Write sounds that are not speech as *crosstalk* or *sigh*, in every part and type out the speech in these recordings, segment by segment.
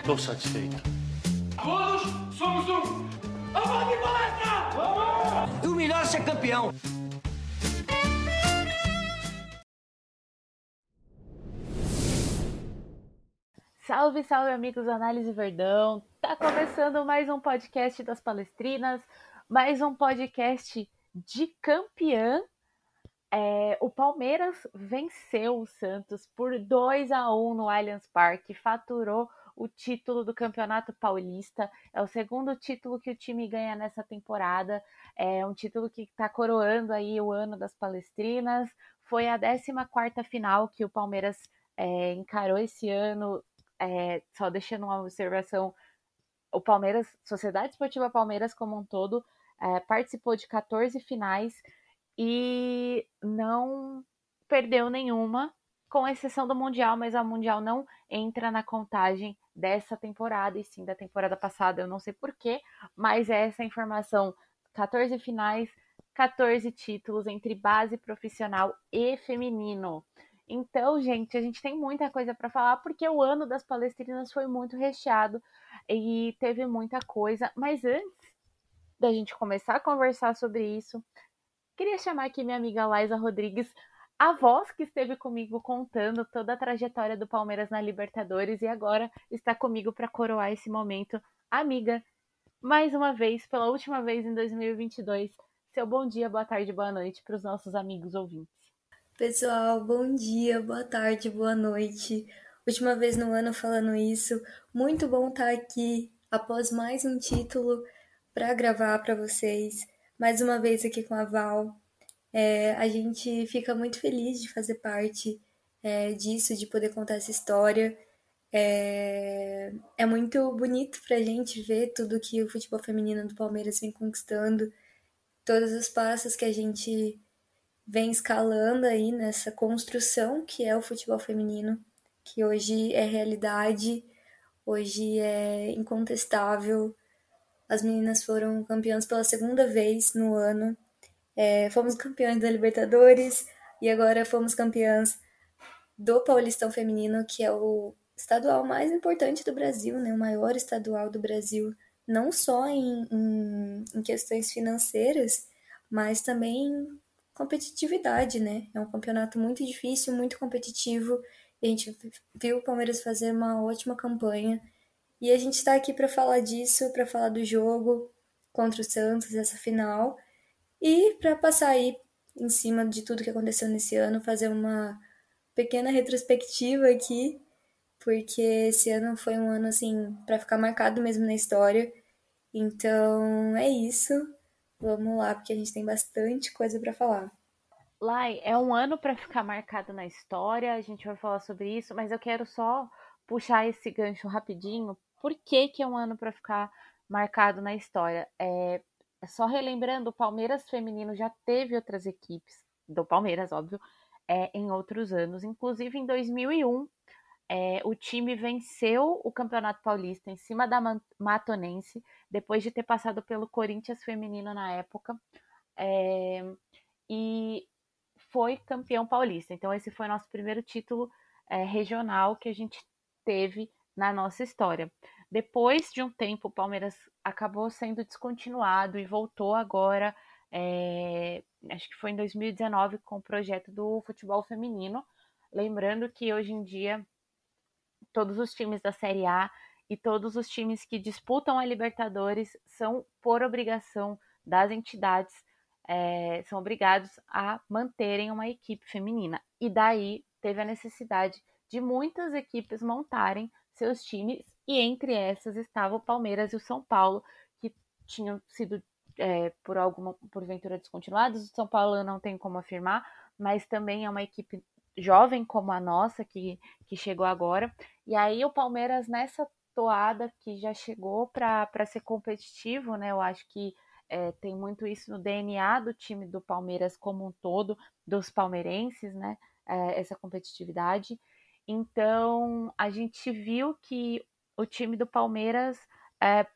Estou satisfeito. Todos somos um. Vamos de palestra! Vamos! E o melhor é ser campeão. Salve, salve, amigos do Análise Verdão. Tá começando mais um podcast das Palestrinas, mais um podcast de campeã. É, o Palmeiras venceu o Santos por 2 a 1 no Allianz Parque, faturou o título do Campeonato Paulista. É o segundo título que o time ganha nessa temporada. É um título que está coroando aí o ano das Palestrinas. Foi a 14 final que o Palmeiras é, encarou esse ano é, só deixando uma observação, o Palmeiras, Sociedade Esportiva Palmeiras como um todo, é, participou de 14 finais e não perdeu nenhuma, com exceção do Mundial, mas a Mundial não entra na contagem dessa temporada, e sim da temporada passada, eu não sei porquê, mas é essa informação, 14 finais, 14 títulos entre base profissional e feminino. Então, gente, a gente tem muita coisa para falar porque o ano das palestrinas foi muito recheado e teve muita coisa. Mas antes da gente começar a conversar sobre isso, queria chamar aqui minha amiga Laisa Rodrigues, a voz que esteve comigo contando toda a trajetória do Palmeiras na Libertadores e agora está comigo para coroar esse momento. Amiga, mais uma vez, pela última vez em 2022, seu bom dia, boa tarde, boa noite para os nossos amigos ouvintes. Pessoal, bom dia, boa tarde, boa noite. Última vez no ano falando isso. Muito bom estar aqui após mais um título para gravar para vocês. Mais uma vez aqui com a Val. É, a gente fica muito feliz de fazer parte é, disso, de poder contar essa história. É, é muito bonito para a gente ver tudo que o futebol feminino do Palmeiras vem conquistando, todos os passos que a gente vem escalando aí nessa construção que é o futebol feminino, que hoje é realidade, hoje é incontestável. As meninas foram campeãs pela segunda vez no ano. É, fomos campeãs da Libertadores e agora fomos campeãs do Paulistão Feminino, que é o estadual mais importante do Brasil, né? o maior estadual do Brasil, não só em, em, em questões financeiras, mas também competitividade, né? É um campeonato muito difícil, muito competitivo. A gente viu o Palmeiras fazer uma ótima campanha. E a gente está aqui para falar disso, para falar do jogo contra o Santos, essa final, e para passar aí em cima de tudo que aconteceu nesse ano, fazer uma pequena retrospectiva aqui, porque esse ano foi um ano assim para ficar marcado mesmo na história. Então é isso. Vamos lá, porque a gente tem bastante coisa para falar. Lai, é um ano para ficar marcado na história, a gente vai falar sobre isso, mas eu quero só puxar esse gancho rapidinho. Por que, que é um ano para ficar marcado na história? É, só relembrando, o Palmeiras feminino já teve outras equipes, do Palmeiras, óbvio, é, em outros anos, inclusive em 2001. É, o time venceu o Campeonato Paulista em cima da Matonense, depois de ter passado pelo Corinthians feminino na época. É, e foi campeão paulista. Então, esse foi nosso primeiro título é, regional que a gente teve na nossa história. Depois de um tempo, o Palmeiras acabou sendo descontinuado e voltou agora, é, acho que foi em 2019, com o projeto do futebol feminino. Lembrando que hoje em dia todos os times da Série A e todos os times que disputam a Libertadores são, por obrigação das entidades, é, são obrigados a manterem uma equipe feminina. E daí teve a necessidade de muitas equipes montarem seus times, e entre essas estava o Palmeiras e o São Paulo, que tinham sido é, por alguma porventura descontinuados. O São Paulo eu não tenho como afirmar, mas também é uma equipe jovem como a nossa, que, que chegou agora. E aí o Palmeiras nessa toada que já chegou para ser competitivo, né? Eu acho que é, tem muito isso no DNA do time do Palmeiras como um todo, dos palmeirenses, né? É, essa competitividade. Então a gente viu que o time do Palmeiras é,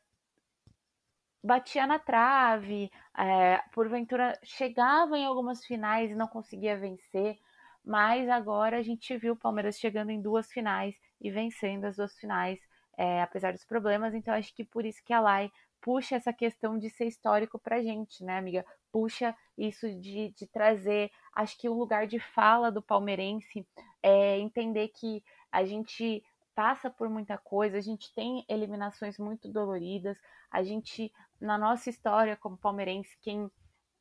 batia na trave, é, porventura chegava em algumas finais e não conseguia vencer, mas agora a gente viu o Palmeiras chegando em duas finais e vencendo as duas finais. é, apesar dos problemas. Então, acho que por isso que a Lai puxa essa questão de ser histórico pra gente, né, amiga? Puxa isso de, de trazer. Acho que o lugar de fala do palmeirense é entender que a gente passa por muita coisa, a gente tem eliminações muito doloridas, a gente, na nossa história como palmeirense, quem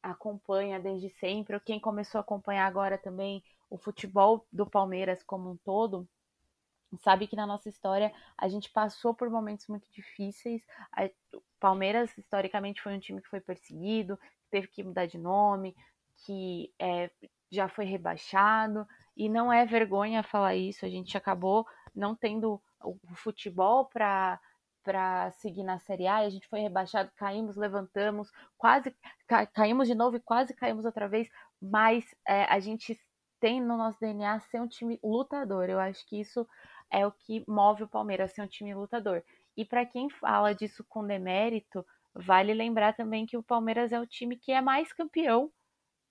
acompanha desde sempre, ou quem começou a acompanhar agora também o futebol do Palmeiras como um todo, sabe que na nossa história a gente passou por momentos muito difíceis. o Palmeiras, historicamente, foi um time que foi perseguido, teve que mudar de nome, que é, já foi rebaixado, e não é vergonha falar isso, a gente acabou não tendo o futebol para para seguir na Série A, a gente foi rebaixado, caímos, levantamos, quase ca, caímos de novo e quase caímos outra vez, mas é, a gente tem no nosso DNA ser um time lutador. Eu acho que isso é o que move o Palmeiras, ser um time lutador. E para quem fala disso com demérito, vale lembrar também que o Palmeiras é o time que é mais campeão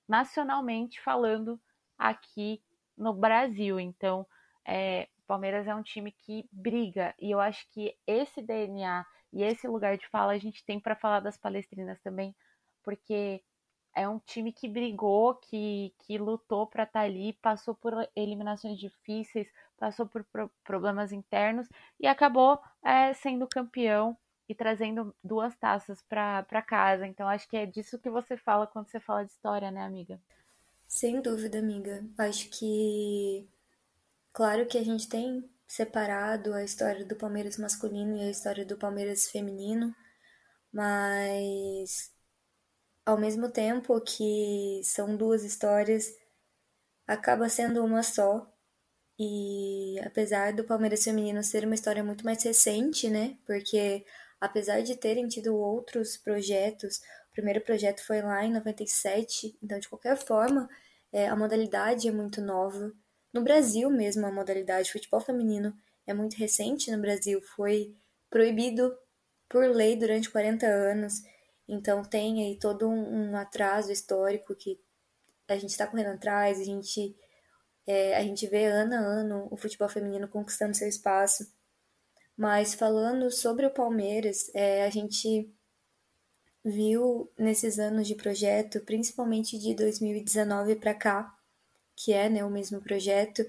nacionalmente falando aqui no Brasil. Então, é, Palmeiras é um time que briga e eu acho que esse DNA e esse lugar de fala a gente tem para falar das palestrinas também, porque é um time que brigou, que, que lutou para estar tá ali, passou por eliminações difíceis, passou por pro problemas internos e acabou é, sendo campeão e trazendo duas taças para casa. Então acho que é disso que você fala quando você fala de história, né, amiga? Sem dúvida, amiga. Acho que Claro que a gente tem separado a história do Palmeiras masculino e a história do Palmeiras feminino, mas ao mesmo tempo que são duas histórias, acaba sendo uma só. E apesar do Palmeiras feminino ser uma história muito mais recente, né? Porque apesar de terem tido outros projetos, o primeiro projeto foi lá em 97, então de qualquer forma, é, a modalidade é muito nova. No Brasil mesmo, a modalidade futebol feminino é muito recente no Brasil, foi proibido por lei durante 40 anos, então tem aí todo um, atraso histórico que a gente está correndo atrás, a gente, é, a gente vê ano a ano o futebol feminino conquistando seu espaço. Mas falando sobre o Palmeiras, é, a gente viu nesses anos de projeto, principalmente de 2019 para cá, que é né, o mesmo projeto,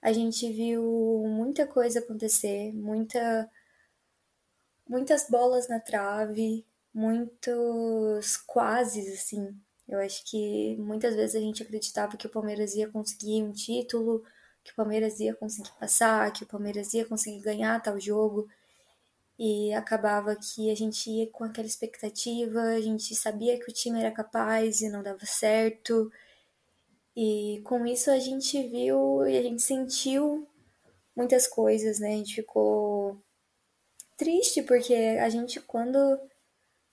a gente viu muita coisa acontecer, muita, muitas bolas na trave, muitos quases, assim. Eu acho que muitas vezes a gente acreditava que o Palmeiras ia conseguir um título, que o Palmeiras ia conseguir passar, que o Palmeiras ia conseguir ganhar tal jogo. E acabava que a gente ia com aquela expectativa, a gente sabia que o time era capaz e não dava certo. E com isso a gente viu e a gente sentiu muitas coisas, né? A gente ficou triste porque a gente quando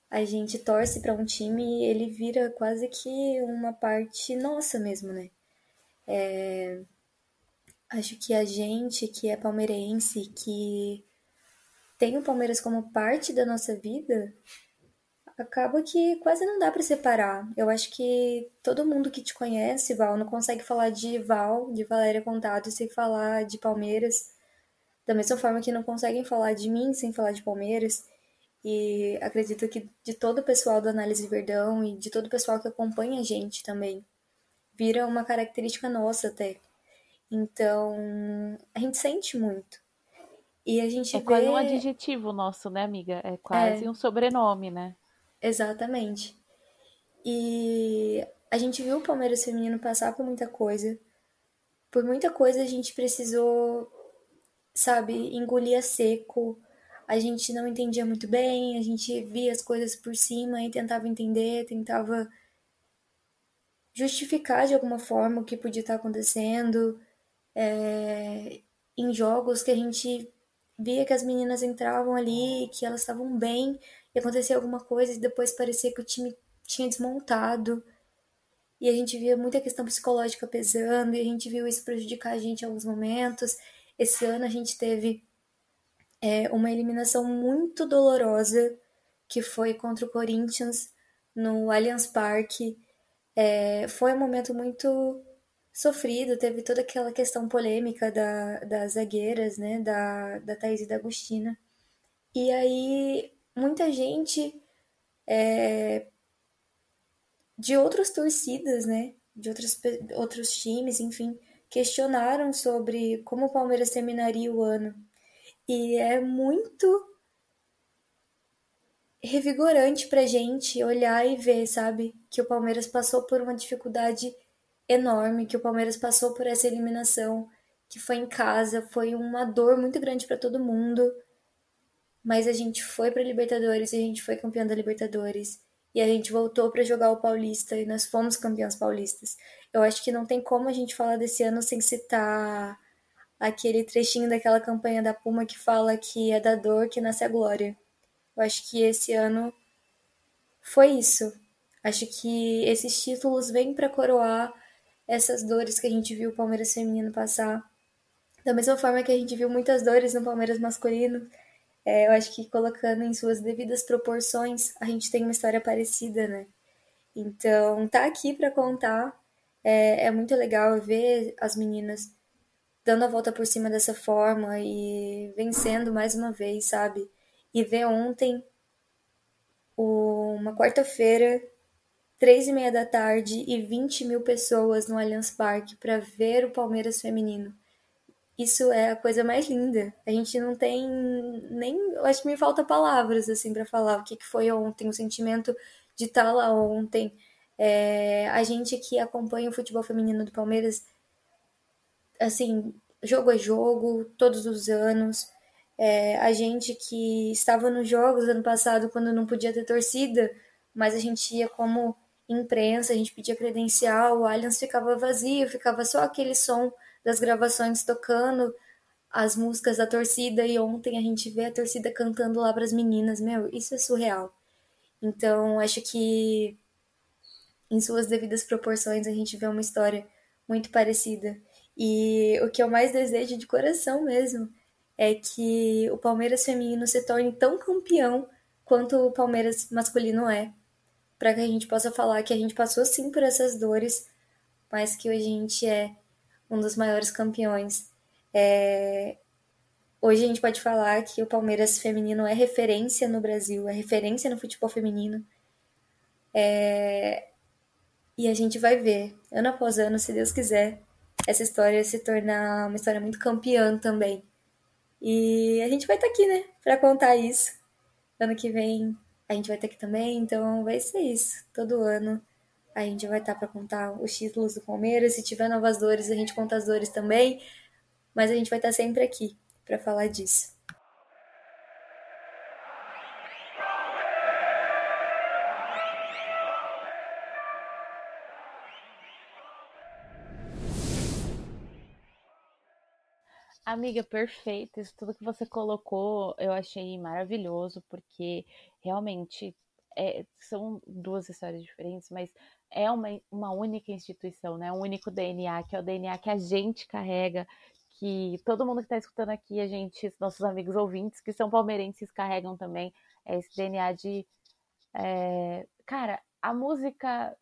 a gente torce para um time, ele vira quase que uma parte nossa mesmo, né? É... Acho que a gente que é palmeirense, que tem o Palmeiras como parte da nossa vida, acaba que quase não dá para separar. Eu acho que todo mundo que te conhece, Val, não consegue falar de Val, de Valéria Contado, sem falar de Palmeiras. Da mesma forma que não conseguem falar de mim sem falar de Palmeiras. E acredito que de todo o pessoal do Análise Verdão e de todo o pessoal que acompanha a gente também, vira uma característica nossa até. Então, a gente sente muito. E a gente é vê... quase um adjetivo nosso, né, amiga? É quase é. um sobrenome, né? Exatamente. E a gente viu o Palmeiras feminino passar por muita coisa. Por muita coisa a gente precisou, sabe, engolir a seco. A gente não entendia muito bem, a gente via as coisas por cima e tentava entender, tentava justificar de alguma forma o que podia estar acontecendo. É, em jogos que a gente via que as meninas entravam ali, que elas estavam bem, e acontecia alguma coisa e depois parecia que o time tinha desmontado. E a gente via muita questão psicológica pesando, e a gente viu isso prejudicar a gente em alguns momentos. Esse ano a gente teve é, uma eliminação muito dolorosa, que foi contra o Corinthians no Allianz Parque. É, foi um momento muito sofrido, teve toda aquela questão polêmica da, das zagueiras, né, da, da Thaís e da Agostina. E aí, muita gente é, de outras torcidas, né? De outros, outros times, enfim, questionaram sobre como o Palmeiras terminaria o ano. E é muito revigorante pra gente olhar e ver, sabe? Que o Palmeiras passou por uma dificuldade enorme, que o Palmeiras passou por essa eliminação, que foi em casa, foi uma dor muito grande para todo mundo. Mas a gente foi para Libertadores e a gente foi campeão da Libertadores. E a gente voltou para jogar o Paulista e nós fomos campeões paulistas. Eu acho que não tem como a gente falar desse ano sem citar aquele trechinho daquela campanha da Puma que fala que é da dor que nasce a glória. Eu acho que esse ano foi isso. Acho que esses títulos vêm para coroar essas dores que a gente viu o Palmeiras feminino passar. Da mesma forma que a gente viu muitas dores no Palmeiras masculino, é, eu acho que colocando em suas devidas proporções, a gente tem uma história parecida, né? Então, tá aqui para contar. É, é muito legal ver as meninas dando a volta por cima dessa forma e vencendo mais uma vez, sabe? E ver ontem, uma quarta-feira, três e meia da tarde e 20 mil pessoas no Allianz Parque para ver o Palmeiras feminino. Isso é a coisa mais linda. A gente não tem nem, eu acho que me falta palavras assim para falar o que, que foi ontem, o sentimento de estar tá lá ontem. É, a gente que acompanha o futebol feminino do Palmeiras, assim, jogo a jogo, todos os anos. É, a gente que estava nos jogos ano passado quando não podia ter torcida, mas a gente ia como imprensa, a gente pedia credencial, o Allianz ficava vazio, ficava só aquele som das gravações tocando as músicas da torcida e ontem a gente vê a torcida cantando lá para as meninas, meu, isso é surreal. Então, acho que em suas devidas proporções a gente vê uma história muito parecida. E o que eu mais desejo de coração mesmo é que o Palmeiras feminino se torne tão campeão quanto o Palmeiras masculino é, para que a gente possa falar que a gente passou sim por essas dores, mas que a gente é um dos maiores campeões. É... Hoje a gente pode falar que o Palmeiras feminino é referência no Brasil, é referência no futebol feminino. É... E a gente vai ver, ano após ano, se Deus quiser, essa história se tornar uma história muito campeã também. E a gente vai estar tá aqui, né, para contar isso. Ano que vem a gente vai estar tá aqui também, então vai ser isso, todo ano a gente vai estar para contar os títulos do Palmeiras. Se tiver novas dores, a gente conta as dores também. Mas a gente vai estar sempre aqui para falar disso. Amiga, perfeito. Isso tudo que você colocou eu achei maravilhoso, porque realmente é, são duas histórias diferentes, mas é uma, uma única instituição, né? Um único DNA, que é o DNA que a gente carrega, que todo mundo que está escutando aqui, a gente, nossos amigos ouvintes que são palmeirenses carregam também é esse DNA de. É, cara, a música.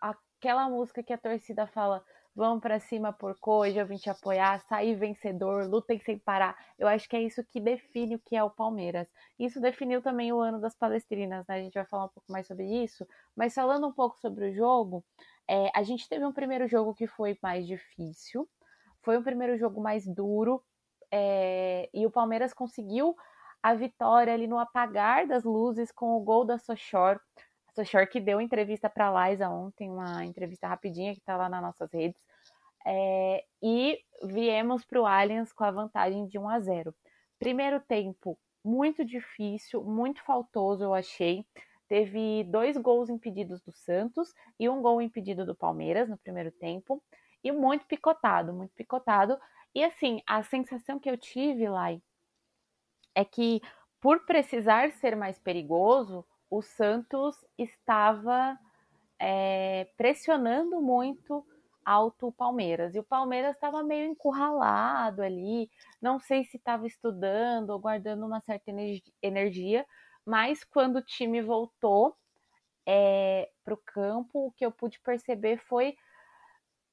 Aquela música que a torcida fala vamos para cima por hoje, eu vim te apoiar, sair vencedor, lutem sem parar. Eu acho que é isso que define o que é o Palmeiras. Isso definiu também o ano das Palestrinas, né? A gente vai falar um pouco mais sobre isso. Mas falando um pouco sobre o jogo, é, a gente teve um primeiro jogo que foi mais difícil, foi um primeiro jogo mais duro, é, e o Palmeiras conseguiu a vitória ali no apagar das luzes com o gol da Sochor. Sochor que deu entrevista para Liza ontem, uma entrevista rapidinha que está lá nas nossas redes. É, e viemos para o Allianz com a vantagem de 1 a 0. Primeiro tempo muito difícil, muito faltoso, eu achei. Teve dois gols impedidos do Santos e um gol impedido do Palmeiras no primeiro tempo. E muito picotado, muito picotado. E assim, a sensação que eu tive, Lai, é que por precisar ser mais perigoso, o Santos estava é, pressionando muito alto o Palmeiras. E o Palmeiras estava meio encurralado ali, não sei se estava estudando ou guardando uma certa energia, mas quando o time voltou é, para o campo, o que eu pude perceber foi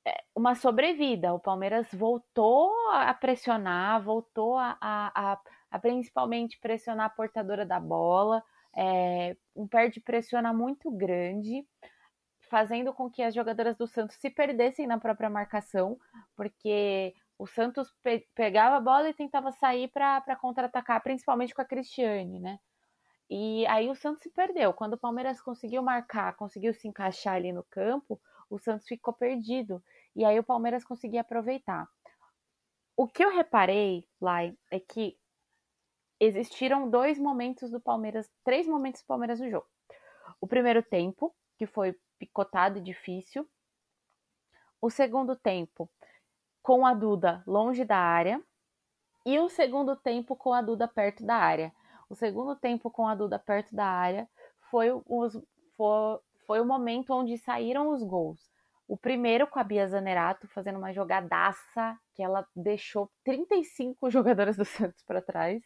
é, uma sobrevida. O Palmeiras voltou a pressionar, voltou a, a, a a principalmente pressionar a portadora da bola, é, um perde pressiona muito grande, fazendo com que as jogadoras do Santos se perdessem na própria marcação, porque o Santos pe pegava a bola e tentava sair para contra-atacar, principalmente com a Cristiane, né? E aí o Santos se perdeu. Quando o Palmeiras conseguiu marcar, conseguiu se encaixar ali no campo, o Santos ficou perdido. E aí o Palmeiras conseguia aproveitar. O que eu reparei, Lai, é que existiram dois momentos do Palmeiras, três momentos do Palmeiras no jogo. O primeiro tempo, que foi picotado e difícil. O segundo tempo, com a Duda longe da área. E o segundo tempo com a Duda perto da área. O segundo tempo com a Duda perto da área foi, os, foi, foi o momento onde saíram os gols. O primeiro com a Bia Zanerato fazendo uma jogadaça que ela deixou 35 *laughs* jogadoras do Santos para trás.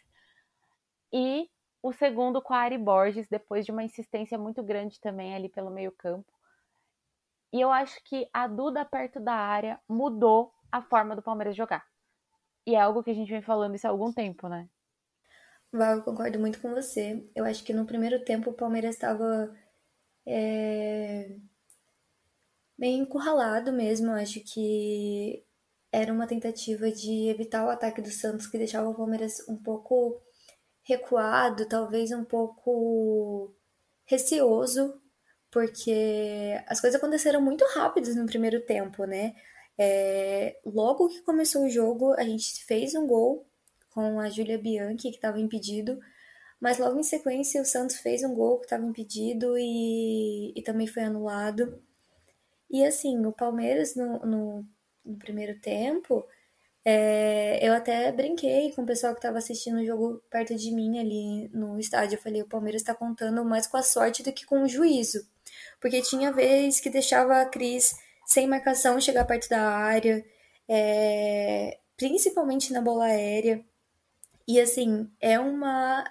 E o segundo com a Ari Borges, depois de uma insistência muito grande também ali pelo meio-campo. E eu acho que a Duda perto da área mudou a forma do Palmeiras jogar. E é algo que a gente vem falando isso há algum tempo, né? Val, eu concordo muito com você. Eu acho que no primeiro tempo o Palmeiras estava é, bem encurralado mesmo. Acho que era uma tentativa de evitar o ataque do Santos, que deixava o Palmeiras um pouco recuado, talvez um pouco receoso, porque as coisas aconteceram muito rápidas no primeiro tempo, né? É, logo que começou o jogo, a gente fez um gol com a Júlia Bianchi, que estava impedido, mas logo em sequência o Santos fez um gol que estava impedido e, e também foi anulado. E assim, o Palmeiras no, no, no primeiro tempo, é, eu até brinquei com o pessoal que estava assistindo o jogo perto de mim ali no estádio. Eu falei: o Palmeiras está contando mais com a sorte do que com o juízo. Porque tinha vez que deixava a Cris sem marcação chegar perto da área, é, principalmente na bola aérea. E assim, é uma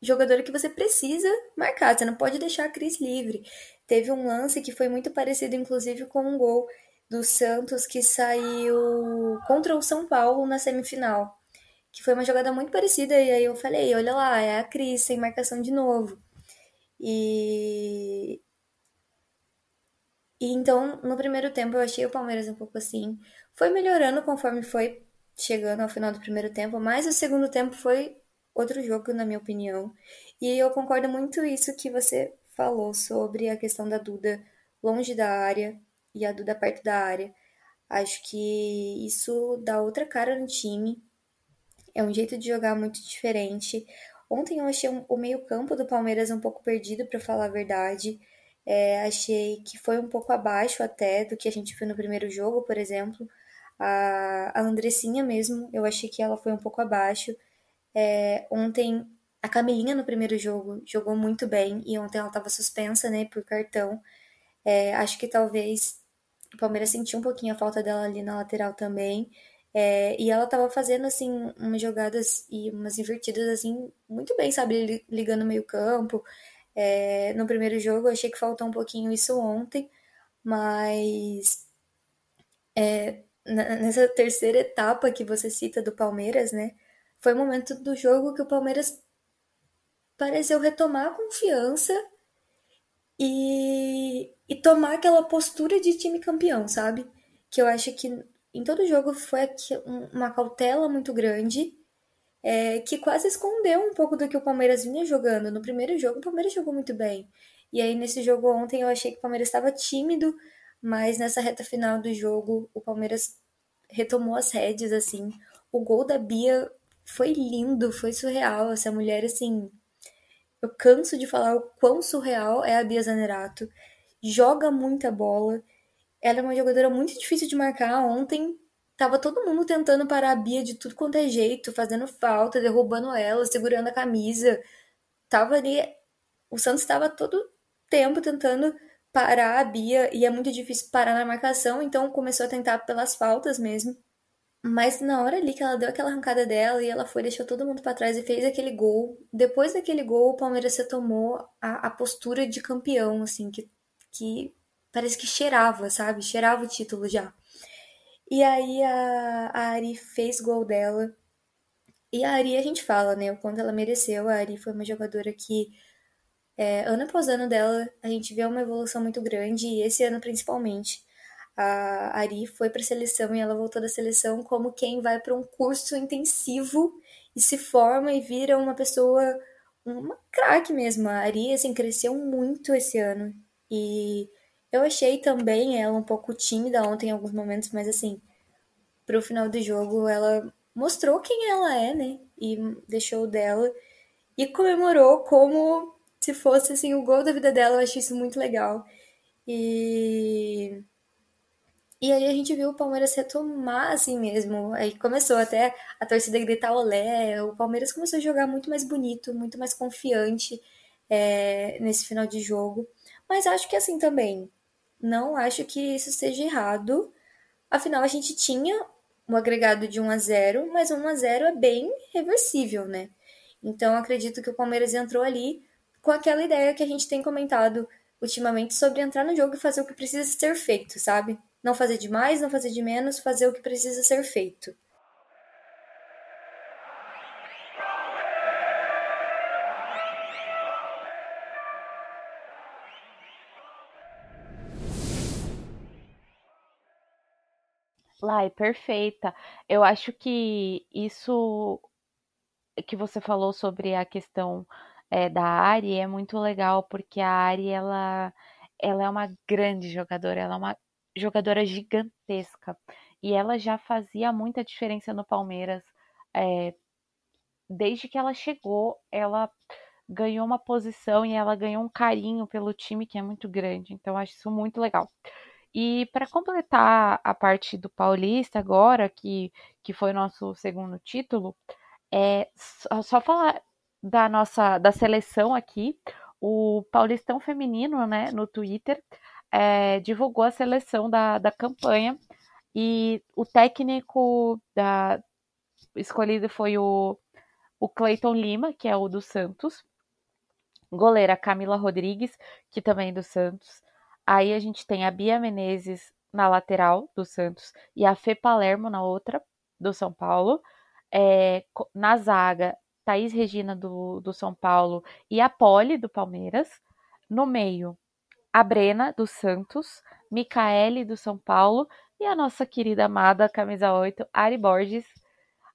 jogadora que você precisa marcar, você não pode deixar a Cris livre. Teve um lance que foi muito parecido, inclusive, com um gol do Santos que saiu contra o São Paulo na semifinal. Que foi uma jogada muito parecida, e aí eu falei, olha lá, é a Cris sem marcação de novo. E... e então, no primeiro tempo, eu achei o Palmeiras um pouco assim. Foi melhorando conforme foi chegando ao final do primeiro tempo, mas o segundo tempo foi outro jogo, na minha opinião. E eu concordo muito isso que você falou sobre a questão da Duda longe da área e a Duda perto da área. Acho que isso dá outra cara no time. É um jeito de jogar muito diferente. Ontem eu achei o meio-campo do Palmeiras um pouco perdido, para falar a verdade. É, achei que foi um pouco abaixo até do que a gente viu no primeiro jogo, por exemplo. A, a Andressinha mesmo, eu achei que ela foi um pouco abaixo. É, ontem a Camilinha no primeiro jogo jogou muito bem e ontem ela estava suspensa, né, por cartão. É, acho que talvez o Palmeiras sentiu um pouquinho a falta dela ali na lateral também. É, e ela estava fazendo, assim, umas jogadas e umas invertidas, assim, muito bem, sabe? Ligando meio campo. É, no primeiro jogo, achei que faltou um pouquinho isso ontem, mas é, nessa terceira etapa que você cita do Palmeiras, né? Foi o momento do jogo que o Palmeiras pareceu retomar a confiança e, e tomar aquela postura de time campeão, sabe? Que eu acho que em todo jogo foi uma cautela muito grande, é, que quase escondeu um pouco do que o Palmeiras vinha jogando. No primeiro jogo, o Palmeiras jogou muito bem. E aí, nesse jogo ontem, eu achei que o Palmeiras estava tímido, mas nessa reta final do jogo, o Palmeiras retomou as rédeas, assim. O gol da Bia foi lindo, foi surreal. Essa mulher, assim, eu canso de falar o quão surreal é a Bia Zanerato. Joga muita bola. Ela é uma jogadora muito difícil de marcar. Ontem tava todo mundo tentando parar a Bia de tudo quanto é jeito, fazendo falta, derrubando ela, segurando a camisa. Tava ali. O Santos estava todo tempo tentando parar a Bia e é muito difícil parar na marcação, então começou a tentar pelas faltas mesmo. Mas na hora ali que ela deu aquela arrancada dela e ela foi, deixou todo mundo para trás e fez aquele gol. Depois daquele gol, o Palmeiras retomou a, a postura de campeão, assim, que, que parece que cheirava, sabe? Cheirava o título já. E aí a, a Ari fez gol dela. E a Ari a gente fala, né? O quanto ela mereceu. A Ari foi uma jogadora que, é, ano após ano dela, a gente vê uma evolução muito grande, e esse ano principalmente. A Ari foi para a seleção e ela voltou da seleção como quem vai para um curso intensivo e se forma e vira uma pessoa, uma craque mesmo. A Ari, assim, cresceu muito esse ano. E eu achei também ela um pouco tímida ontem em alguns momentos, mas assim, pro final do jogo ela mostrou quem ela é, né? E deixou dela e comemorou como se fosse assim o gol da vida dela. Eu achei isso muito legal. E e aí a gente viu o Palmeiras retomar assim mesmo. Aí começou até a torcida gritar olé. O Palmeiras começou a jogar muito mais bonito, muito mais confiante é, nesse final de jogo. Mas acho que assim também, não acho que isso seja errado. Afinal, a gente tinha um agregado de 1 a 0, mas 1 a 0 é bem reversível, né? Então acredito que o Palmeiras entrou ali com aquela ideia que a gente tem comentado ultimamente sobre entrar no jogo e fazer o que precisa ser feito, sabe? Não fazer de mais, não fazer de menos, fazer o que precisa ser feito. Lai, perfeita. Eu acho que isso que você falou sobre a questão é, da Ari é muito legal, porque a Ari, ela, ela é uma grande jogadora, ela é uma jogadora gigantesca. E ela já fazia muita diferença no Palmeiras. É, desde que ela chegou, ela ganhou uma posição e ela ganhou um carinho pelo time que é muito grande. Então, acho isso muito legal. E para completar a parte do Paulista agora, que, que foi nosso segundo título, é só, só falar da nossa da seleção aqui, o Paulistão Feminino, né, no Twitter, é, divulgou a seleção da, da campanha. E o técnico da, escolhido foi o, o Cleiton Lima, que é o do Santos, goleira Camila Rodrigues, que também é do Santos, Aí a gente tem a Bia Menezes na lateral do Santos e a Fê Palermo na outra, do São Paulo. É, na zaga, Thaís Regina do, do São Paulo e a Poli do Palmeiras. No meio, a Brena do Santos, Micaele do São Paulo e a nossa querida amada camisa 8, Ari Borges.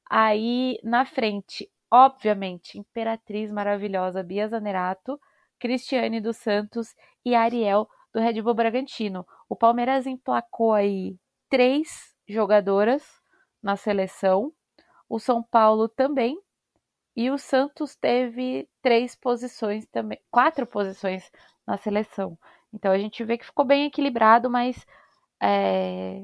Aí na frente, obviamente, Imperatriz maravilhosa Bia Zanerato, Cristiane dos Santos e Ariel do Red Bull Bragantino. O Palmeiras emplacou aí três jogadoras na seleção, o São Paulo também, e o Santos teve três posições também, quatro posições na seleção. Então a gente vê que ficou bem equilibrado, mas é,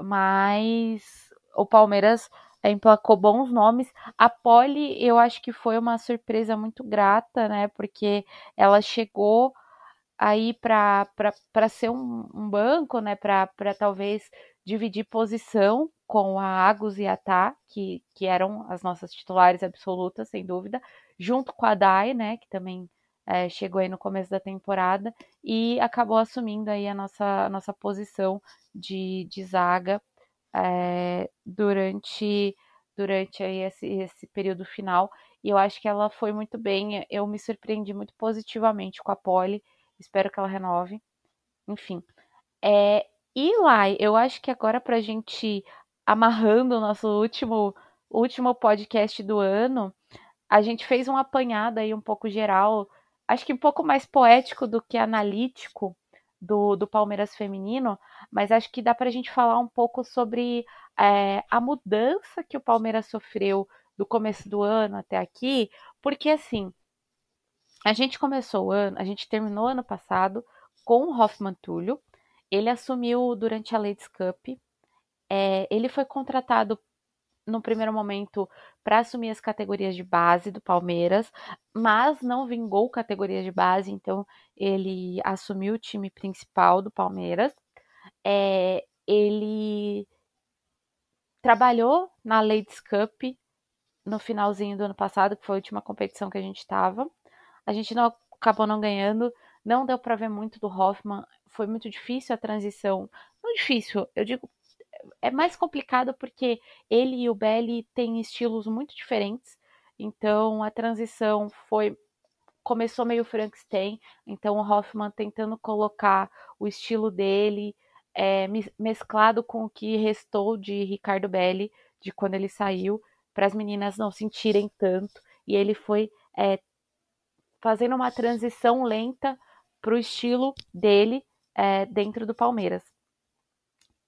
mas o Palmeiras emplacou bons nomes. A Poli, eu acho que foi uma surpresa muito grata, né? Porque ela chegou aí para ser um, um, banco, né, para talvez dividir posição com a Agus e a Tá, que, que eram as nossas titulares absolutas, sem dúvida, junto com a Dai, né, que também é, chegou aí no começo da temporada e acabou assumindo aí a nossa, a nossa posição de, de zaga é, durante durante aí esse, esse período final. E eu acho que ela foi muito bem, eu me surpreendi muito positivamente com a Poli espero que ela renove. Enfim. É, e lá, eu acho que agora pra gente amarrando o nosso último, último podcast do ano, a gente fez um apanhado aí um pouco geral, acho que um pouco mais poético do que analítico do, do Palmeiras feminino, mas acho que dá pra gente falar um pouco sobre é, a mudança que o Palmeiras sofreu do começo do ano até aqui, porque assim, a gente começou o ano, a gente terminou ano passado com o Hoffman Túlio. Ele assumiu durante a Ladies Cup. É, ele foi contratado no primeiro momento para assumir as categorias de base do Palmeiras, mas não vingou categorias de base, então ele assumiu o time principal do Palmeiras. É, ele trabalhou na Ladies Cup no finalzinho do ano passado, que foi a última competição que a gente estava. A gente não acabou não ganhando, não deu para ver muito do Hoffman, foi muito difícil a transição. Não difícil, eu digo, é mais complicado porque ele e o Belly têm estilos muito diferentes. Então a transição foi começou meio Frankenstein, então o Hoffman tentando colocar o estilo dele é, mesclado com o que restou de Ricardo Belli, de quando ele saiu, para as meninas não sentirem tanto. E ele foi é, fazendo uma transição lenta para o estilo dele é, dentro do Palmeiras.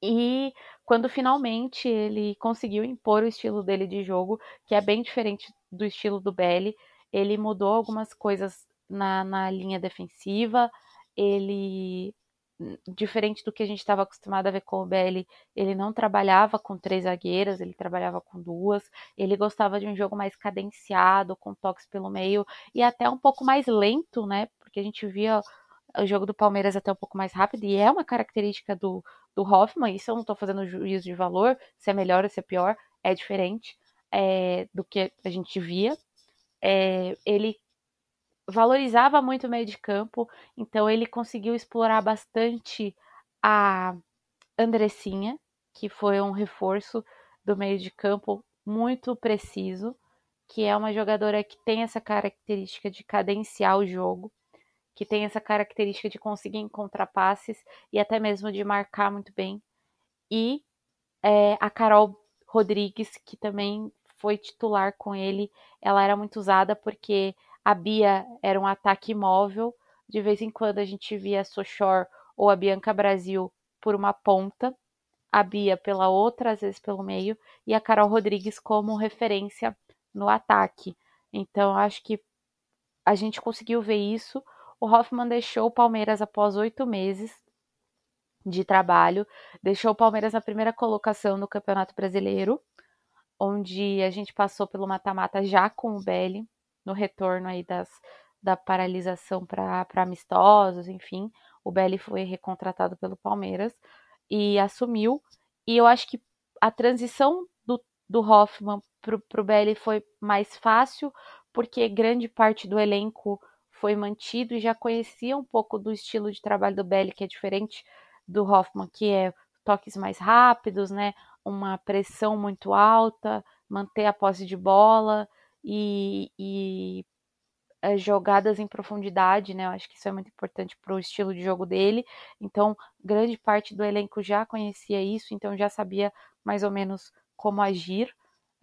E quando finalmente ele conseguiu impor o estilo dele de jogo, que é bem diferente do estilo do Belli, ele mudou algumas coisas na, na linha defensiva, ele diferente do que a gente estava acostumado a ver com o Belli, ele não trabalhava com três zagueiras, ele trabalhava com duas. Ele gostava de um jogo mais cadenciado, com toques pelo meio e até um pouco mais lento, né? Porque a gente via o jogo do Palmeiras até um pouco mais rápido e é uma característica do, do Hoffman. Isso eu não estou fazendo juízo de valor, se é melhor ou se é pior, é diferente é, do que a gente via. É, ele valorizava muito o meio de campo, então ele conseguiu explorar bastante a Andressinha, que foi um reforço do meio de campo muito preciso, que é uma jogadora que tem essa característica de cadenciar o jogo, que tem essa característica de conseguir encontrar passes e até mesmo de marcar muito bem. E é, a Carol Rodrigues, que também foi titular com ele, ela era muito usada porque a Bia era um ataque móvel. De vez em quando a gente via a Sochor ou a Bianca Brasil por uma ponta, a Bia pela outra, às vezes pelo meio, e a Carol Rodrigues como referência no ataque. Então, acho que a gente conseguiu ver isso. O Hoffman deixou o Palmeiras após oito meses de trabalho, deixou o Palmeiras na primeira colocação no Campeonato Brasileiro, onde a gente passou pelo mata-mata já com o Belli no retorno aí das, da paralisação para amistosos, enfim, o Belli foi recontratado pelo Palmeiras e assumiu. E eu acho que a transição do, do Hoffman para o Belli foi mais fácil, porque grande parte do elenco foi mantido e já conhecia um pouco do estilo de trabalho do Belli, que é diferente do Hoffman, que é toques mais rápidos, né? Uma pressão muito alta, manter a posse de bola e, e é, jogadas em profundidade, né? Eu acho que isso é muito importante para o estilo de jogo dele. Então, grande parte do elenco já conhecia isso, então já sabia mais ou menos como agir.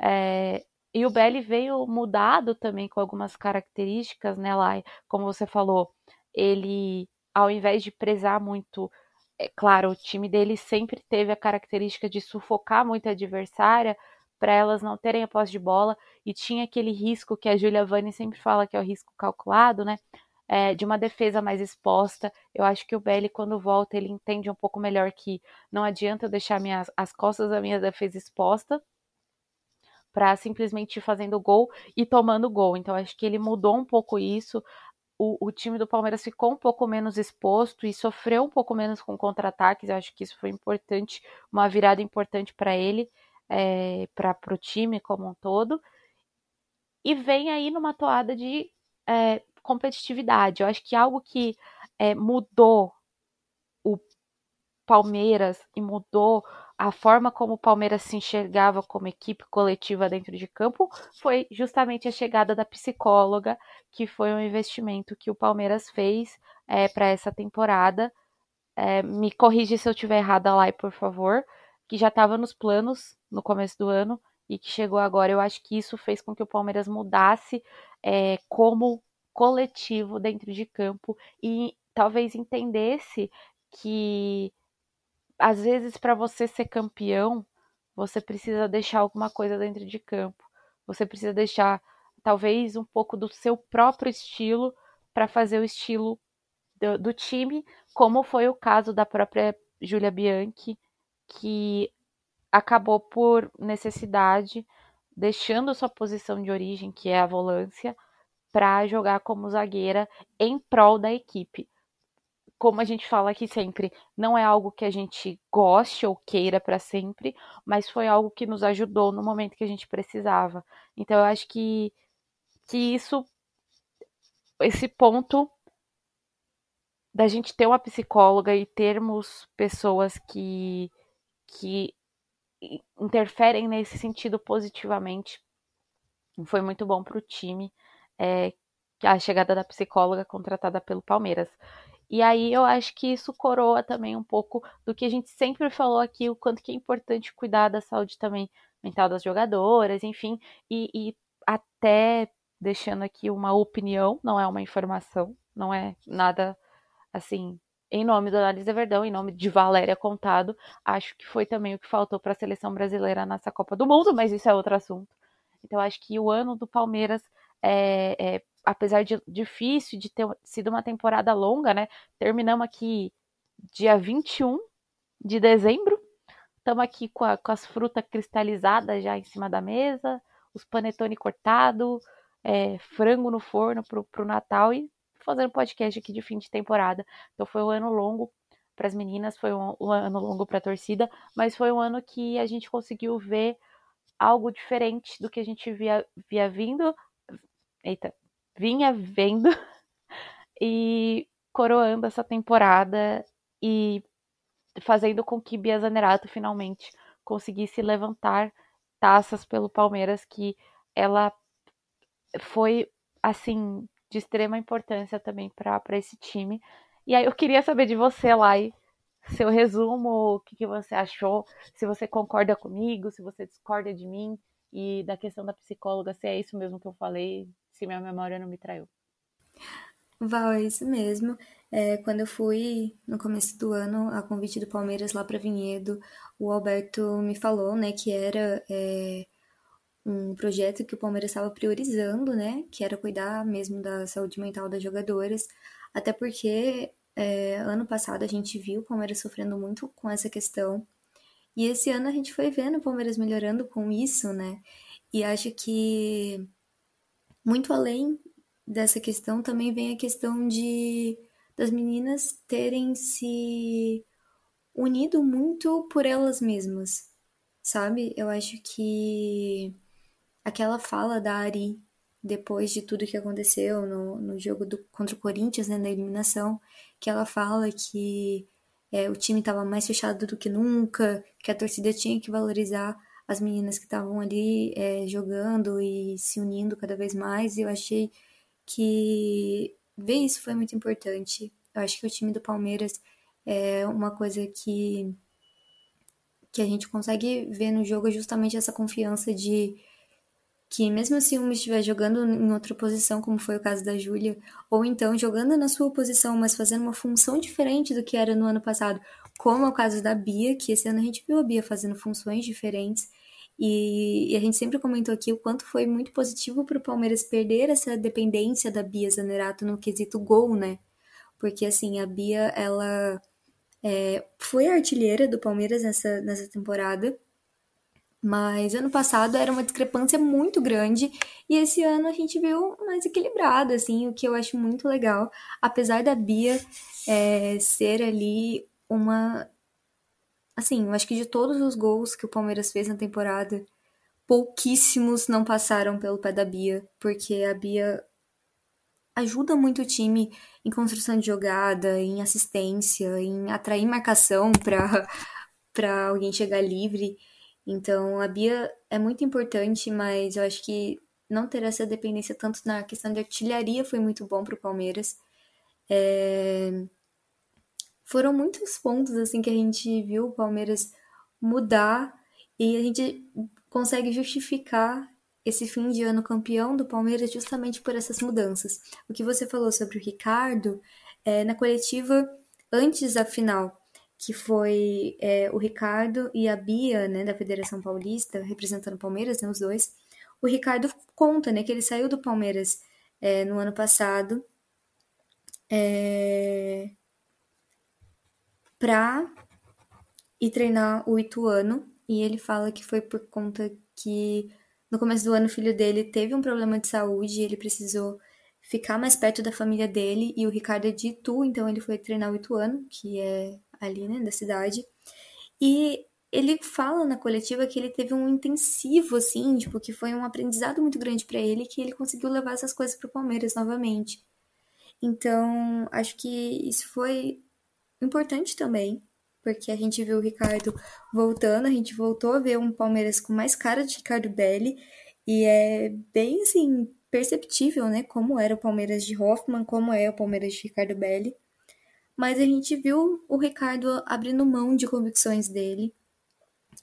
É, e o Belly veio mudado também com algumas características, né, Lai? Como você falou, ele, ao invés de prezar muito, é claro, o time dele sempre teve a característica de sufocar muito a adversária, para elas não terem a posse de bola e tinha aquele risco que a Julia Vani sempre fala que é o risco calculado, né? É, de uma defesa mais exposta. Eu acho que o Belli, quando volta, ele entende um pouco melhor que não adianta eu deixar minhas, as costas da minha defesa exposta para simplesmente ir fazendo gol e tomando gol. Então acho que ele mudou um pouco isso. O, o, time do Palmeiras ficou um pouco menos exposto e sofreu um pouco menos com contra-ataques. Eu acho que isso foi importante, uma virada importante para ele é, para o time como um todo. E vem aí numa toada de é, competitividade. Eu acho que algo que é, mudou o Palmeiras e mudou a forma como o Palmeiras se enxergava como equipe coletiva dentro de campo foi justamente a chegada da psicóloga, que foi um investimento que o Palmeiras fez é, para essa temporada. É, me corrige se eu estiver errada lá, por favor que já estava nos planos no começo do ano e que chegou agora. Eu acho que isso fez com que o Palmeiras mudasse é, como coletivo dentro de campo e talvez entendesse que às vezes para você ser campeão você precisa deixar alguma coisa dentro de campo. Você precisa deixar talvez um pouco do seu próprio estilo para fazer o estilo do, do, time, como foi o caso da própria Julia Bianchi que acabou por necessidade deixando sua posição de origem, que é a volância, para jogar como zagueira em prol da equipe. Como a gente fala aqui sempre, não é algo que a gente goste ou queira para sempre, mas foi algo que nos ajudou no momento que a gente precisava. Então eu acho que, que isso, esse ponto da gente ter uma psicóloga e termos pessoas que que interferem nesse sentido positivamente. Foi muito bom para o time é, a chegada da psicóloga contratada pelo Palmeiras. E aí eu acho que isso coroa também um pouco do que a gente sempre falou aqui, o quanto que é importante cuidar da saúde também mental das jogadoras, enfim, e, e até deixando aqui uma opinião, não é uma informação, não é nada assim em nome do Analisa Verdão, em nome de Valéria Contado, acho que foi também o que faltou para a seleção brasileira nessa Copa do Mundo, mas isso é outro assunto. Então, acho que o ano do Palmeiras, é, é, apesar de difícil, de ter sido uma temporada longa, né? Terminamos aqui dia 21 de dezembro. Estamos aqui com, a, com, as frutas cristalizadas já em cima da mesa, os panetone cortado, é, frango no forno para o Natal e fazendo podcast aqui de fim de temporada. Então foi um ano longo para as meninas, foi um, um ano longo para a torcida, mas foi um ano que a gente conseguiu ver algo diferente do que a gente via, via vindo. Eita, vinha vendo *laughs* e coroando essa temporada e fazendo com que Bia Zanerato finalmente conseguisse levantar taças pelo Palmeiras que ela foi assim de extrema importância também para esse time. E aí eu queria saber de você, Lai, seu resumo, o que, que você achou, se você concorda comigo, se você discorda de mim, e da questão da psicóloga, se é isso mesmo que eu falei, se minha memória não me traiu. Val, é isso mesmo. É, quando eu fui no começo do ano, a convite do Palmeiras lá para Vinhedo, o Alberto me falou, né, que era é, um projeto que o Palmeiras estava priorizando, né? Que era cuidar mesmo da saúde mental das jogadoras. Até porque é, ano passado a gente viu o Palmeiras sofrendo muito com essa questão. E esse ano a gente foi vendo o Palmeiras melhorando com isso, né? E acho que muito além dessa questão também vem a questão de das meninas terem se unido muito por elas mesmas, sabe? Eu acho que aquela fala da Ari depois de tudo que aconteceu no, no jogo do, contra o Corinthians, né, na eliminação, que ela fala que é, o time estava mais fechado do que nunca, que a torcida tinha que valorizar as meninas que estavam ali é, jogando e se unindo cada vez mais. E eu achei que ver isso foi muito importante. Eu acho que o time do Palmeiras é uma coisa que que a gente consegue ver no jogo é justamente essa confiança de que mesmo se uma estiver jogando em outra posição, como foi o caso da Júlia, ou então jogando na sua posição, mas fazendo uma função diferente do que era no ano passado, como é o caso da Bia, que esse ano a gente viu a Bia fazendo funções diferentes, e, a gente sempre comentou aqui o quanto foi muito positivo para o Palmeiras perder essa dependência da Bia Zanerato no quesito gol, né? Porque assim, a Bia, ela é, foi artilheira do Palmeiras nessa, nessa temporada, mas ano passado era uma discrepância muito grande e esse ano a gente viu mais equilibrado, assim, o que eu acho muito legal. Apesar da Bia é, ser ali uma. Assim, eu acho que de todos os gols que o Palmeiras fez na temporada, pouquíssimos não passaram pelo pé da Bia, porque a Bia ajuda muito o time em construção de jogada, em assistência, em atrair marcação para alguém chegar livre. Então, a Bia é muito importante, mas eu acho que não ter essa dependência tanto na questão de artilharia foi muito bom para o Palmeiras. É... Foram muitos pontos assim que a gente viu o Palmeiras mudar e a gente consegue justificar esse fim de ano campeão do Palmeiras justamente por essas mudanças. O que você falou sobre o Ricardo, é, na coletiva antes da final, que foi é, o Ricardo e a Bia, né, da Federação Paulista, representando o Palmeiras, né, os dois. O Ricardo conta, né, que ele saiu do Palmeiras é, no ano passado é, para ir treinar o Ituano, e ele fala que foi por conta que no começo do ano o filho dele teve um problema de saúde e ele precisou ficar mais perto da família dele, e o Ricardo é de Itu, então ele foi treinar o Ituano, que é ali, né, da cidade. E ele fala na coletiva que ele teve um intensivo, assim, tipo, que foi um aprendizado muito grande para ele, que ele conseguiu levar essas coisas pro Palmeiras novamente. Então, acho que isso foi importante também porque a gente viu o Ricardo voltando, a gente voltou a ver um Palmeiras com mais cara de Ricardo Belli, e é bem assim perceptível, né, como era o Palmeiras de Hoffman, como é o Palmeiras de Ricardo Belli. Mas a gente viu o Ricardo abrindo mão de convicções dele,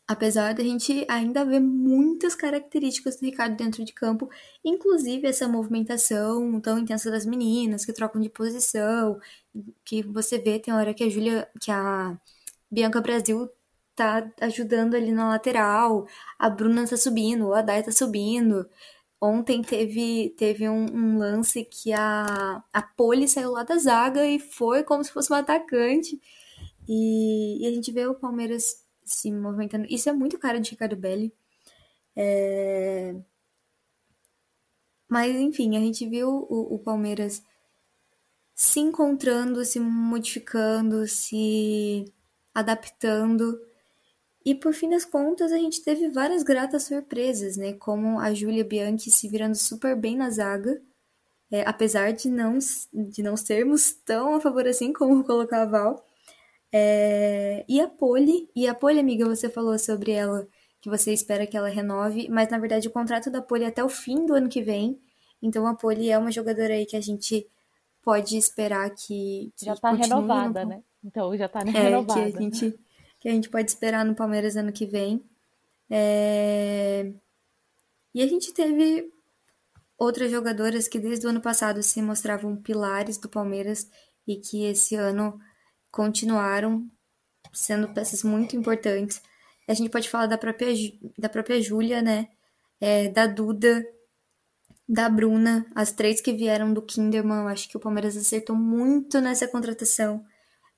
apesar da gente ainda ver muitas características do Ricardo dentro de campo, inclusive essa movimentação tão intensa das meninas que trocam de posição, que você vê tem hora que a Júlia, que a Bianca Brasil tá ajudando ali na lateral, a Bruna tá subindo, o Adai tá subindo. Ontem teve, teve um, um, lance que a, a Poli saiu lá da zaga e foi como se fosse um atacante. E, e a gente vê o Palmeiras se movimentando. Isso é muito cara de Ricardo Belli. É... Mas, enfim, a gente viu o, o Palmeiras se encontrando, se modificando, se adaptando. E por fim das contas, a gente teve várias gratas surpresas, né? Como a Júlia Bianchi se virando super bem na zaga, é, apesar de não, de não sermos tão a favor assim como *laughs* colocar a Val. É, e a Poli, e a Poli, amiga, você falou sobre ela, que você espera que ela renove, mas na verdade o contrato da Poli é até o fim do ano que vem. Então a Poli é uma jogadora aí que a gente pode esperar que. que já tá renovada, no... né? Então já tá é, renovada. Que a, gente, que a gente pode esperar no Palmeiras ano que vem. É... E a gente teve outras jogadoras que desde o ano passado se mostravam pilares do Palmeiras e que esse ano continuaram sendo peças muito importantes. A gente pode falar da própria, da própria Júlia, né? É, da Duda, da Bruna, as três que vieram do Kinderman. Acho que o Palmeiras acertou muito nessa contratação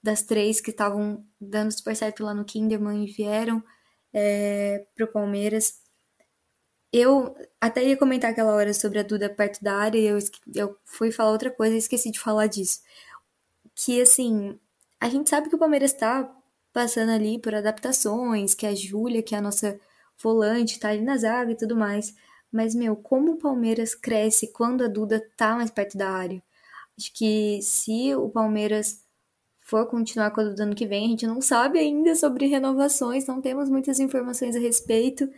das três que estavam dando super certo lá no Kinderman e vieram é, pro Palmeiras. Eu até ia comentar aquela hora sobre a Duda perto da área e eu, eu fui falar outra coisa e esqueci de falar disso. Que, assim, a gente sabe que o Palmeiras está passando ali por adaptações, que a Júlia, que é a nossa volante, tá ali na zaga e tudo mais. Mas, meu, como o Palmeiras cresce quando a Duda tá mais perto da área? Acho que se o Palmeiras for continuar com a Duda ano que vem, a gente não sabe ainda sobre renovações, não temos muitas informações a respeito.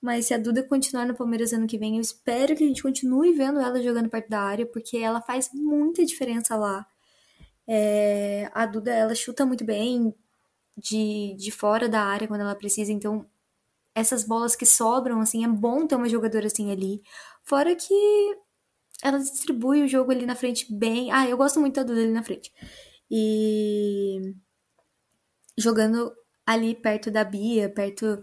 Mas se a Duda continuar no Palmeiras ano que vem, eu espero que a gente continue vendo ela jogando perto da área, porque ela faz muita diferença lá. É, a Duda, ela chuta muito bem de, de fora da área quando ela precisa, então essas bolas que sobram, assim, é bom ter uma jogadora assim ali. Fora que ela distribui o jogo ali na frente bem. Ah, eu gosto muito da Duda ali na frente. E jogando ali perto da Bia, perto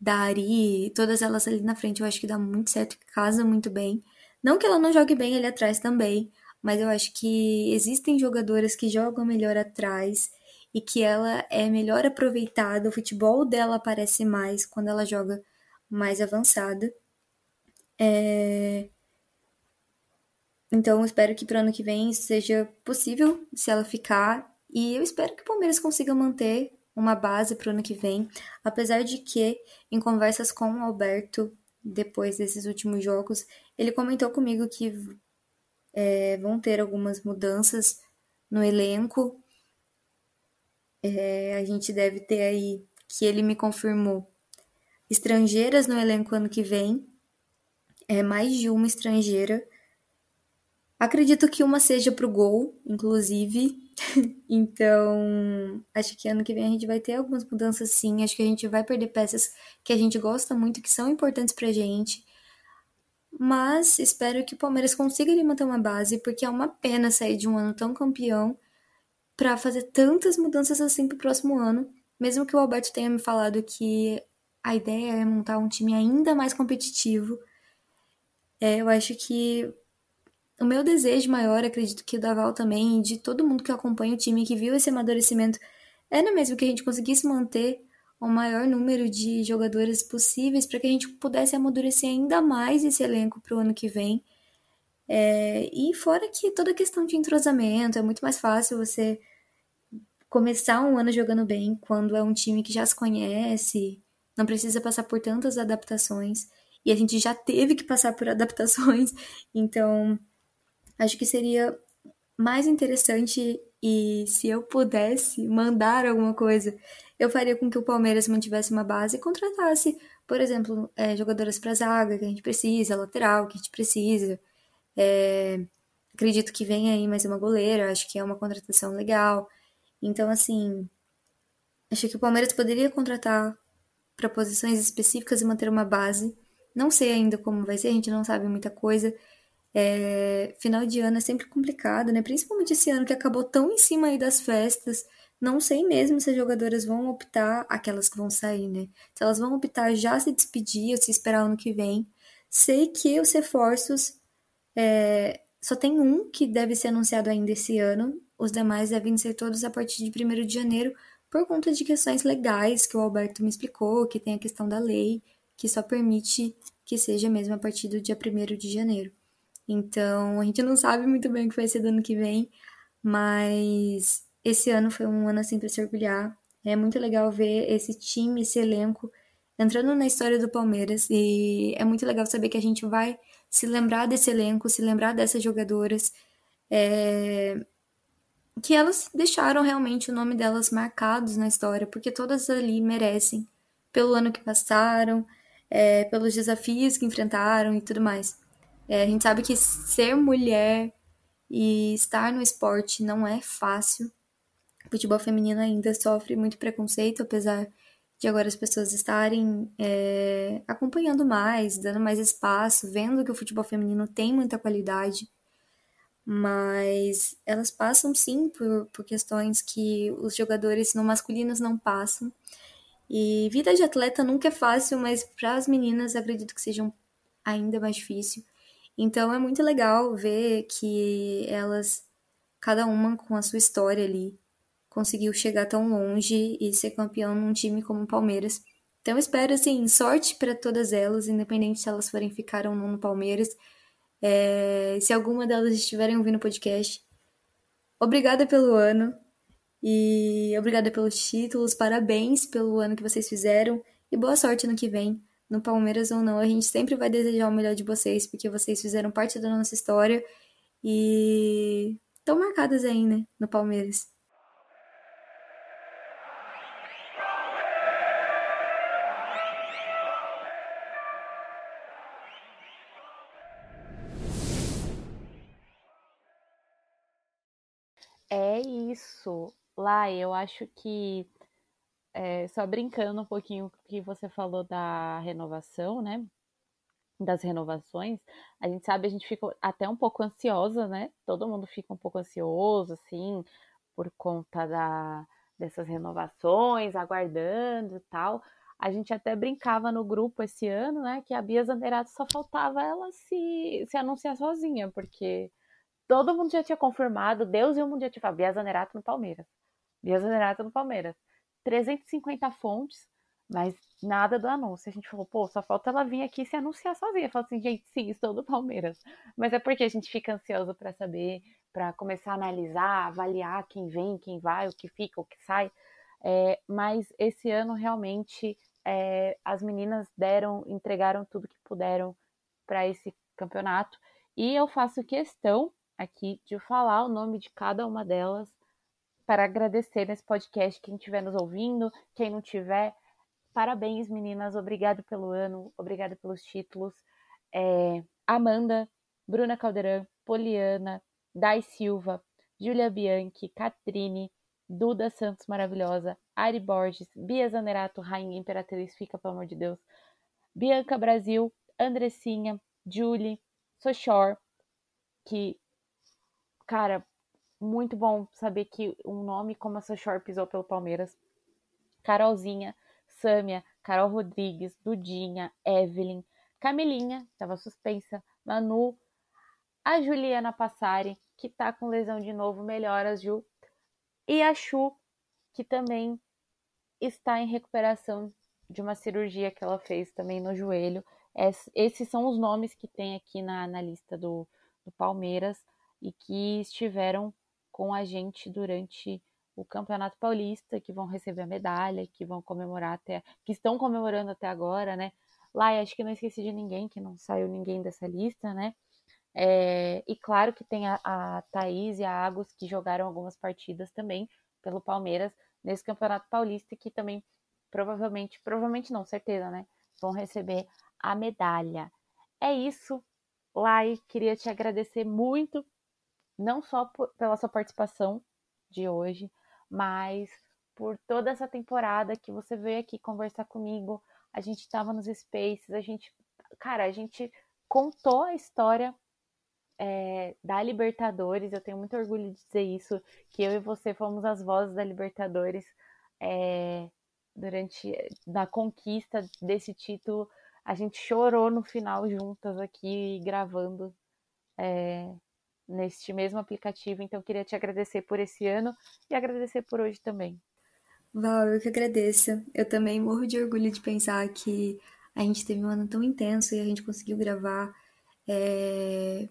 da Ari, todas elas ali na frente, eu acho que dá muito certo, casa muito bem. Não que ela não jogue bem ali atrás também, mas eu acho que existem jogadoras que jogam melhor atrás e que ela é melhor aproveitada, o futebol dela aparece mais quando ela joga mais avançada. É... Então, espero que para o ano que vem seja possível se ela ficar. E eu espero que o Palmeiras consiga manter uma base para o ano que vem. Apesar de que, em conversas com o Alberto, depois desses últimos jogos, ele comentou comigo que é, vão ter algumas mudanças no elenco. É, a gente deve ter aí, que ele me confirmou, estrangeiras no elenco ano que vem. É mais de uma estrangeira. Acredito que uma seja pro gol, inclusive. *laughs* então, acho que ano que vem a gente vai ter algumas mudanças sim. Acho que a gente vai perder peças que a gente gosta muito, que são importantes pra gente. Mas espero que o Palmeiras consiga ali manter uma base, porque é uma pena sair de um ano tão campeão para fazer tantas mudanças assim pro próximo ano. Mesmo que o Alberto tenha me falado que a ideia é montar um time ainda mais competitivo, é, eu acho que o meu desejo maior, acredito que o Daval também, de todo mundo que acompanha o time, que viu esse amadurecimento, era mesmo que a gente conseguisse manter o maior número de jogadores possíveis para que a gente pudesse amadurecer ainda mais esse elenco para o ano que vem. É, e fora que toda a questão de entrosamento, é muito mais fácil você começar um ano jogando bem quando é um time que já se conhece, não precisa passar por tantas adaptações. E a gente já teve que passar por *laughs* adaptações, então acho que seria mais interessante e se eu pudesse mandar alguma coisa eu faria com que o Palmeiras mantivesse uma base e contratasse, por exemplo, é, jogadoras para zaga que a gente precisa, lateral que a gente precisa. É, acredito que vem aí mais uma goleira, acho que é uma contratação legal. Então, assim, acho que o Palmeiras poderia contratar para posições específicas e manter uma base. Não sei ainda como vai ser, a gente não sabe muita coisa. É, final de ano é sempre complicado, né? Principalmente esse ano que acabou tão em cima aí das festas. Não sei mesmo se as jogadoras vão optar, aquelas que vão sair, né? Se elas vão optar já se despedir ou se esperar ano que vem. Sei que os reforços é, só tem um que deve ser anunciado ainda esse ano. Os demais devem ser todos a partir de 1 de janeiro, por conta de questões legais que o Alberto me explicou, que tem a questão da lei, que só permite que seja mesmo a partir do dia 1 de janeiro. Então, a gente não sabe muito bem o que vai ser do ano que vem, mas esse ano foi um ano assim para se orgulhar. É muito legal ver esse time, esse elenco entrando na história do Palmeiras e é muito legal saber que a gente vai se lembrar desse elenco, se lembrar dessas jogadoras, é... que elas deixaram realmente o nome delas marcados na história, porque todas ali merecem pelo ano que passaram, é, pelos desafios que enfrentaram e tudo mais. É, a gente sabe que ser mulher e estar no esporte não é fácil. O futebol feminino ainda sofre muito preconceito, apesar de agora as pessoas estarem é, acompanhando mais, dando mais espaço, vendo que o futebol feminino tem muita qualidade, mas elas passam sim por, por questões que os jogadores no masculinos não passam. E vida de atleta nunca é fácil, mas para as meninas acredito que seja ainda mais difícil. Então é muito legal ver que elas, cada uma com a sua história ali, conseguiu chegar tão longe e ser campeão num time como o Palmeiras. Então espero assim sorte para todas elas, independente se elas forem ficar ou não no Palmeiras. É, se alguma delas estiverem ouvindo o podcast, obrigada pelo ano e obrigada pelos títulos, parabéns pelo ano que vocês fizeram e boa sorte no que vem no Palmeiras ou não, a gente sempre vai desejar o melhor de vocês, porque vocês fizeram parte da nossa história e estão marcadas aí, né, no Palmeiras. É isso. Lá, eu acho que é, só brincando um pouquinho que você falou da renovação, né? Das renovações, a gente sabe, a gente fica até um pouco ansiosa, né? Todo mundo fica um pouco ansioso, assim, por conta da, dessas renovações, aguardando e tal. A gente até brincava no grupo esse ano, né? Que a Bia Zanderato só faltava ela se, se anunciar sozinha, porque todo mundo já tinha confirmado, Deus e o mundo já tinha falado, Bia Zanerato no Palmeiras. Bia Zanerato no Palmeiras. 350 fontes, mas nada do anúncio. A gente falou, pô, só falta ela vir aqui se anunciar sozinha. Falou assim, gente, sim, estou do Palmeiras. Mas é porque a gente fica ansioso para saber, para começar a analisar, avaliar quem vem, quem vai, o que fica, o que sai. É, mas esse ano realmente é, as meninas deram, entregaram tudo que puderam para esse campeonato. E eu faço questão aqui de falar o nome de cada uma delas para agradecer nesse podcast quem estiver nos ouvindo, quem não tiver. Parabéns, meninas. Obrigado pelo ano, obrigado pelos títulos. É, Amanda, Bruna Caldeirão, Poliana, Dai Silva, Júlia Bianchi, Catrine, Duda Santos maravilhosa, Ari Borges, Bia Zanerato, Rainha Imperatriz, fica pelo amor de Deus, Bianca Brasil, Andressinha, Julie, Sochor, que, cara, muito bom saber que um nome como a Sochor pisou pelo Palmeiras. Carolzinha, Sâmia, Carol Rodrigues, Dudinha, Evelyn, Camilinha, estava suspensa, Manu, a Juliana Passari, que tá com lesão de novo, melhoras, Ju, e a Chu, que também está em recuperação de uma cirurgia que ela fez também no joelho. Esses são os nomes que tem aqui na, na lista do, do Palmeiras e que estiveram com a gente durante o Campeonato Paulista, que vão receber a medalha, que vão comemorar até, que estão comemorando até agora, né? Lá, acho que não esqueci de ninguém, que não saiu ninguém dessa lista, né? É, e claro que tem a, a Thaís e a Agus que jogaram algumas partidas também pelo Palmeiras, nesse Campeonato Paulista que também provavelmente, provavelmente não, certeza, né? Vão receber a medalha. É isso, Lai, queria te agradecer muito, não só por, pela sua participação de hoje, mas por toda essa temporada que você veio aqui conversar comigo. A gente estava nos Spaces, a gente, cara, a gente contou a história é, da Libertadores. Eu tenho muito orgulho de dizer isso, que eu e você fomos as vozes da Libertadores é, durante na conquista desse título. A gente chorou no final juntas aqui gravando é, neste mesmo aplicativo. Então, queria te agradecer por esse ano e agradecer por hoje também. Val, eu que agradeço. Eu também morro de orgulho de pensar que a gente teve um ano tão intenso e a gente conseguiu gravar, é...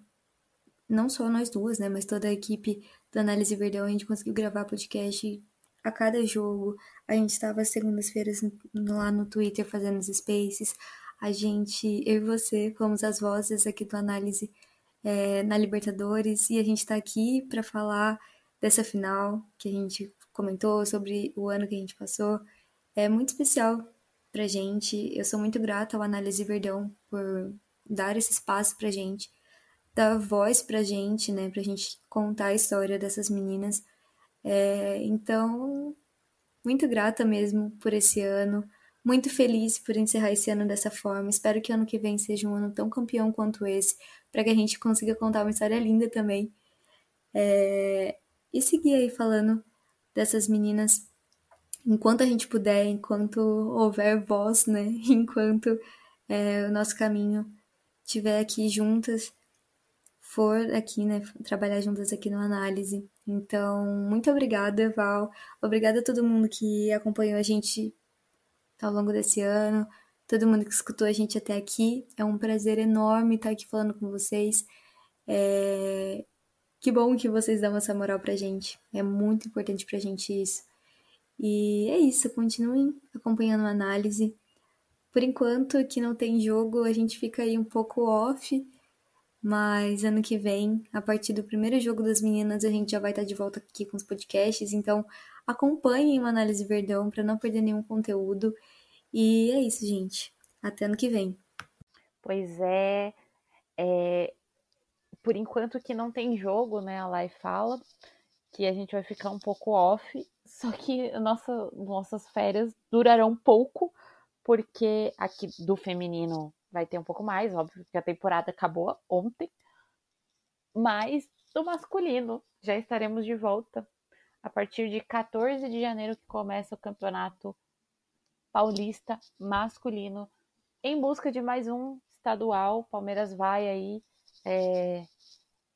não só nós duas, né, mas toda a equipe do Análise Verdão, a gente conseguiu gravar podcast a cada jogo. A gente estava segundas-feiras lá no Twitter fazendo os spaces. A gente, eu e você, fomos as vozes aqui do Análise é, na Libertadores e a gente está aqui para falar dessa final que a gente comentou sobre o ano que a gente passou. É muito especial pra gente. Eu sou muito grata ao Análise Verdão por dar esse espaço pra gente, dar voz pra gente, né, pra gente contar a história dessas meninas. É, então, muito grata mesmo por esse ano, muito feliz por encerrar esse ano dessa forma. Espero que ano que vem seja um ano tão campeão quanto esse, para que a gente consiga contar uma história linda também. É, e seguir aí falando dessas meninas enquanto a gente puder, enquanto houver voz, né? *laughs* Enquanto é, o nosso caminho estiver aqui juntas, for aqui, né? Trabalhar juntas aqui no análise. Então, muito obrigada, Val. Obrigada a todo mundo que acompanhou a gente ao longo desse ano, todo mundo que escutou a gente até aqui. É um prazer enorme estar aqui falando com vocês. É... Que bom que vocês dão essa moral pra gente. É muito importante pra gente isso. E é isso, continuem acompanhando a análise. Por enquanto, que não tem jogo, a gente fica aí um pouco off, mas ano que vem, a partir do primeiro jogo das meninas, a gente já vai estar de volta aqui com os podcasts, então acompanhem o Análise Verdão para não perder nenhum conteúdo. E é isso, gente. Até ano que vem. Pois é, é por enquanto que não tem jogo, né? A Lai fala que a gente vai ficar um pouco off, *laughs* só que nossa, nossas férias durarão pouco, porque aqui do feminino vai ter um pouco mais, óbvio que a temporada acabou ontem, mas do masculino já estaremos de volta a partir de 14 de janeiro que começa o campeonato paulista masculino em busca de mais um estadual. Palmeiras vai aí é,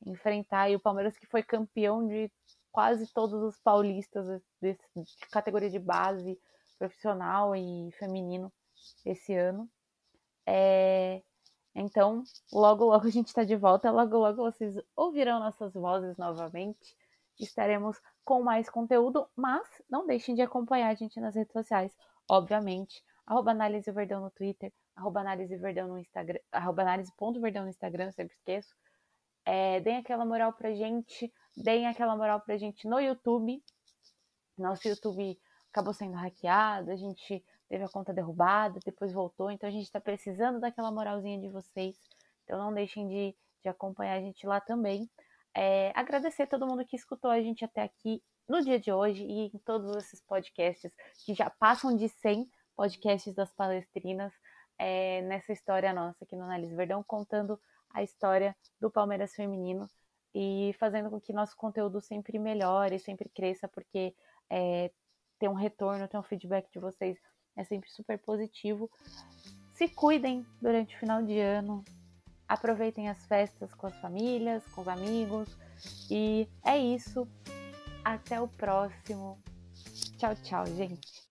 enfrentar o Palmeiras que foi campeão de quase todos os paulistas de categoria de base profissional e feminino esse ano. É, então, logo, logo a gente está de volta, logo, logo vocês ouvirão nossas vozes novamente. Estaremos com mais conteúdo, mas não deixem de acompanhar a gente nas redes sociais, obviamente. Arroba Análise Verdão no Twitter, arroba Análise Verdão no Instagram, arroba Análise.verdão no Instagram, sempre esqueço. É, deem aquela moral pra gente, deem aquela moral pra gente no YouTube. Nosso YouTube acabou sendo hackeado, a gente teve a conta derrubada, depois voltou, então a gente tá precisando daquela moralzinha de vocês. Então não deixem de, de acompanhar a gente lá também. É, agradecer a todo mundo que escutou a gente até aqui no dia de hoje e em todos esses podcasts que já passam de 100 podcasts das palestrinas é, nessa história nossa aqui no Análise Verdão, contando a história do Palmeiras feminino e fazendo com que nosso conteúdo sempre melhore, sempre cresça, porque é, ter um retorno, ter um feedback de vocês é sempre super positivo. Se cuidem durante o final de ano, aproveitem as festas com as famílias, com os amigos. E é isso. Até o próximo. Tchau, tchau, gente.